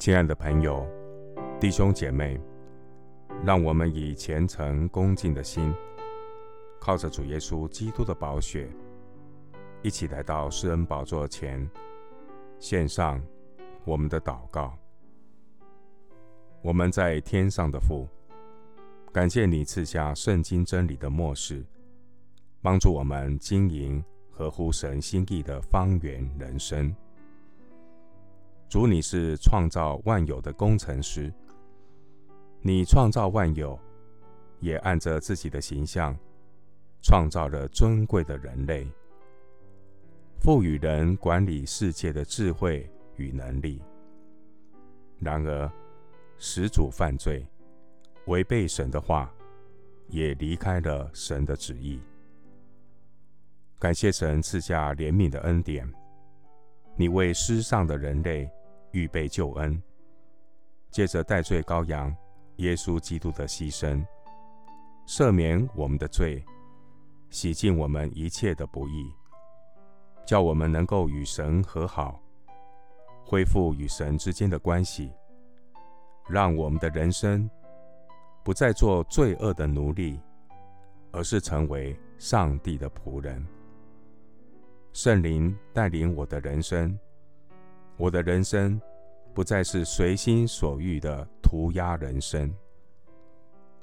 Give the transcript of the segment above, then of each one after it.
亲爱的朋友、弟兄姐妹，让我们以虔诚恭敬的心，靠着主耶稣基督的宝血，一起来到施恩宝座前，献上我们的祷告。我们在天上的父，感谢你赐下圣经真理的默示，帮助我们经营合乎神心意的方圆人生。主，你是创造万有的工程师，你创造万有，也按着自己的形象创造了尊贵的人类，赋予人管理世界的智慧与能力。然而，始祖犯罪，违背神的话，也离开了神的旨意。感谢神赐下怜悯的恩典，你为失丧的人类。预备救恩，借着代罪羔羊耶稣基督的牺牲，赦免我们的罪，洗净我们一切的不义，叫我们能够与神和好，恢复与神之间的关系，让我们的人生不再做罪恶的奴隶，而是成为上帝的仆人。圣灵带领我的人生。我的人生不再是随心所欲的涂鸦人生。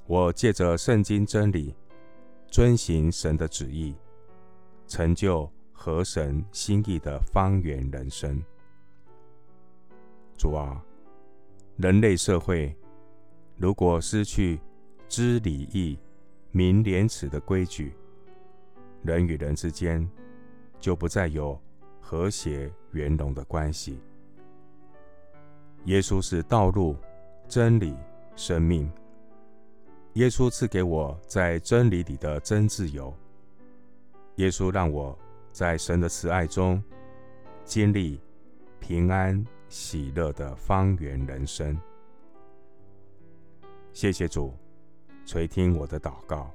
我借着圣经真理，遵行神的旨意，成就合神心意的方圆人生。主啊，人类社会如果失去知礼义、明廉耻的规矩，人与人之间就不再有和谐圆融的关系。耶稣是道路、真理、生命。耶稣赐给我在真理里的真自由。耶稣让我在神的慈爱中经历平安喜乐的方圆人生。谢谢主垂听我的祷告，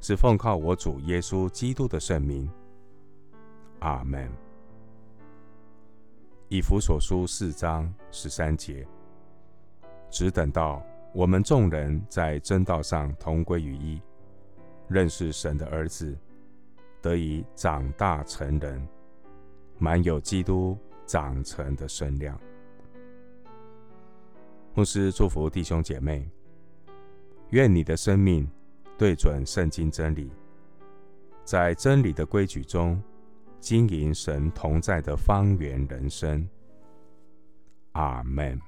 是奉靠我主耶稣基督的圣名。阿门。以弗所书四章十三节，只等到我们众人在真道上同归于一，认识神的儿子，得以长大成人，满有基督长成的身量。牧师祝福弟兄姐妹，愿你的生命对准圣经真理，在真理的规矩中。经营神同在的方圆人生，阿门。